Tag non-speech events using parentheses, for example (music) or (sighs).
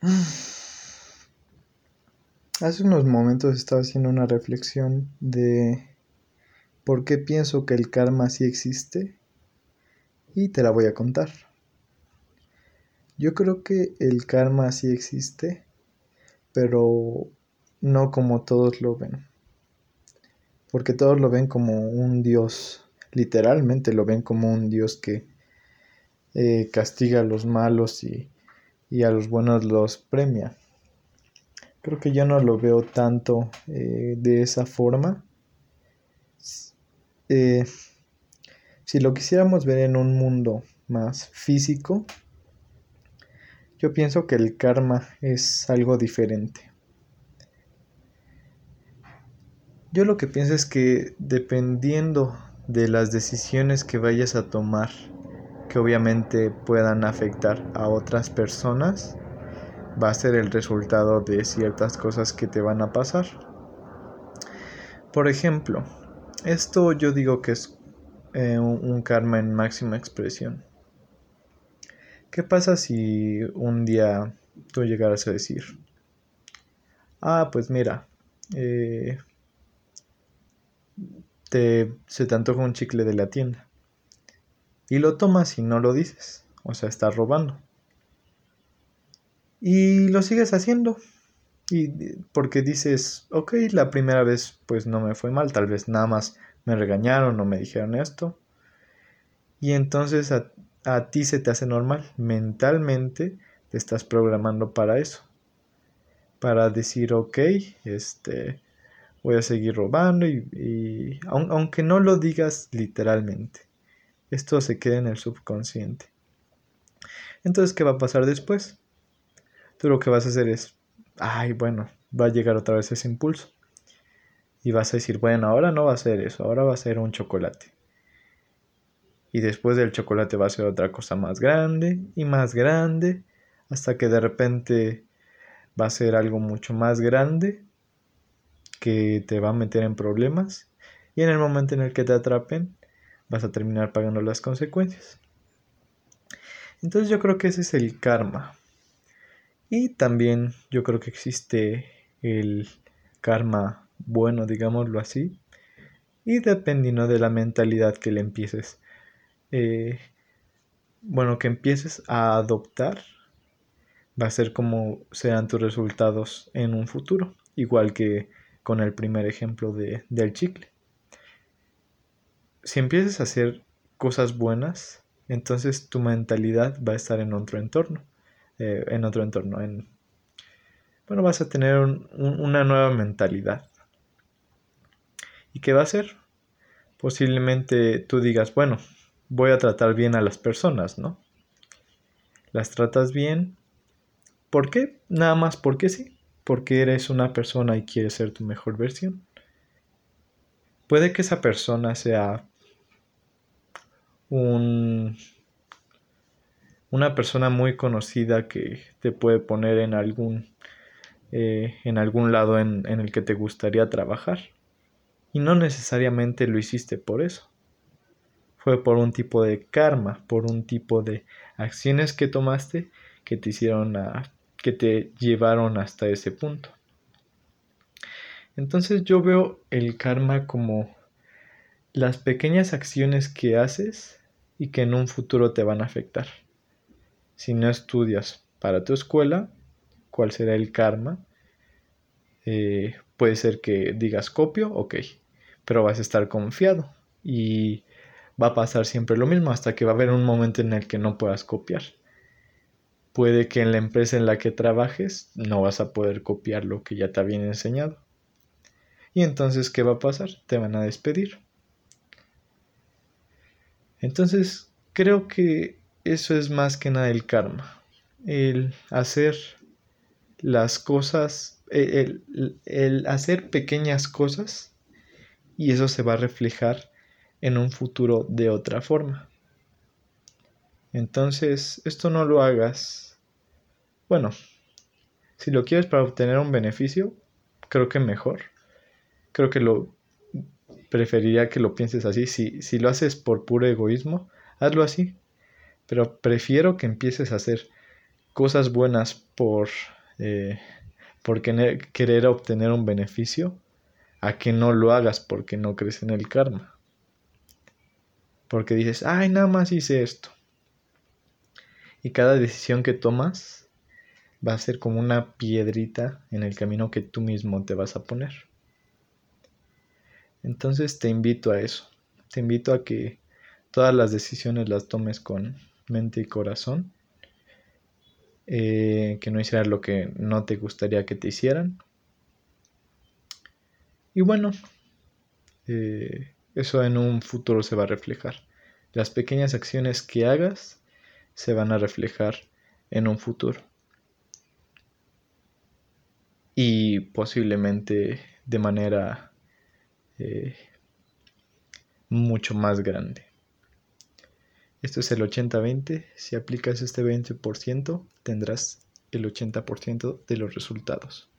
(sighs) Hace unos momentos estaba haciendo una reflexión de por qué pienso que el karma sí existe y te la voy a contar. Yo creo que el karma sí existe, pero no como todos lo ven. Porque todos lo ven como un dios, literalmente lo ven como un dios que eh, castiga a los malos y y a los buenos los premia. Creo que yo no lo veo tanto eh, de esa forma. Eh, si lo quisiéramos ver en un mundo más físico, yo pienso que el karma es algo diferente. Yo lo que pienso es que dependiendo de las decisiones que vayas a tomar que obviamente puedan afectar a otras personas, va a ser el resultado de ciertas cosas que te van a pasar. Por ejemplo, esto yo digo que es eh, un karma en máxima expresión. ¿Qué pasa si un día tú llegaras a decir, ah, pues mira, eh, te, se te antoja un chicle de la tienda? Y lo tomas y no lo dices. O sea, estás robando. Y lo sigues haciendo. Y porque dices, ok, la primera vez pues no me fue mal, tal vez nada más me regañaron o me dijeron esto. Y entonces a, ti se te hace normal. Mentalmente te estás programando para eso. Para decir, ok, este, voy a seguir robando y aunque no lo digas literalmente esto se queda en el subconsciente. Entonces, ¿qué va a pasar después? Tú lo que vas a hacer es, ay, bueno, va a llegar otra vez ese impulso. Y vas a decir, bueno, ahora no va a ser eso, ahora va a ser un chocolate. Y después del chocolate va a ser otra cosa más grande y más grande, hasta que de repente va a ser algo mucho más grande que te va a meter en problemas. Y en el momento en el que te atrapen, vas a terminar pagando las consecuencias. Entonces yo creo que ese es el karma. Y también yo creo que existe el karma bueno, digámoslo así. Y dependiendo de la mentalidad que le empieces, eh, bueno, que empieces a adoptar, va a ser como sean tus resultados en un futuro. Igual que con el primer ejemplo de, del chicle si empiezas a hacer cosas buenas, entonces tu mentalidad va a estar en otro entorno. Eh, en otro entorno. En, bueno, vas a tener una nueva mentalidad. ¿Y qué va a ser? Posiblemente tú digas, bueno, voy a tratar bien a las personas, ¿no? Las tratas bien. ¿Por qué? Nada más porque sí. Porque eres una persona y quieres ser tu mejor versión. Puede que esa persona sea un, una persona muy conocida que te puede poner en algún, eh, en algún lado en, en el que te gustaría trabajar. Y no necesariamente lo hiciste por eso. Fue por un tipo de karma, por un tipo de acciones que tomaste que te hicieron a, que te llevaron hasta ese punto. Entonces yo veo el karma como las pequeñas acciones que haces y que en un futuro te van a afectar. Si no estudias para tu escuela, ¿cuál será el karma? Eh, puede ser que digas copio, ok, pero vas a estar confiado y va a pasar siempre lo mismo hasta que va a haber un momento en el que no puedas copiar. Puede que en la empresa en la que trabajes no vas a poder copiar lo que ya te habían enseñado. Y entonces, ¿qué va a pasar? Te van a despedir. Entonces, creo que eso es más que nada el karma. El hacer las cosas, el, hacer pequeñas cosas y eso se va a reflejar en un futuro de otra forma. Entonces, esto no lo hagas. Bueno, si lo quieres para obtener un beneficio, creo que mejor. Creo que lo preferiría que lo pienses así. Si, si lo haces por puro egoísmo, hazlo así. Pero prefiero que empieces a hacer cosas buenas por, eh, por querer obtener un beneficio a que no lo hagas porque no crees en el karma. Porque dices, ay, nada más hice esto. Y cada decisión que tomas va a ser como una piedrita en el camino que tú mismo te vas a poner. Entonces te invito a eso. Te invito a que todas las decisiones las tomes con mente y corazón. Eh, que no hicieras lo que no te gustaría que te hicieran. Y bueno, eh, eso en un futuro se va a reflejar. Las pequeñas acciones que hagas se van a reflejar en un futuro. Y posiblemente de manera eh, mucho más grande. Esto es el 80-20. Si aplicas este 20%, tendrás el 80% de los resultados.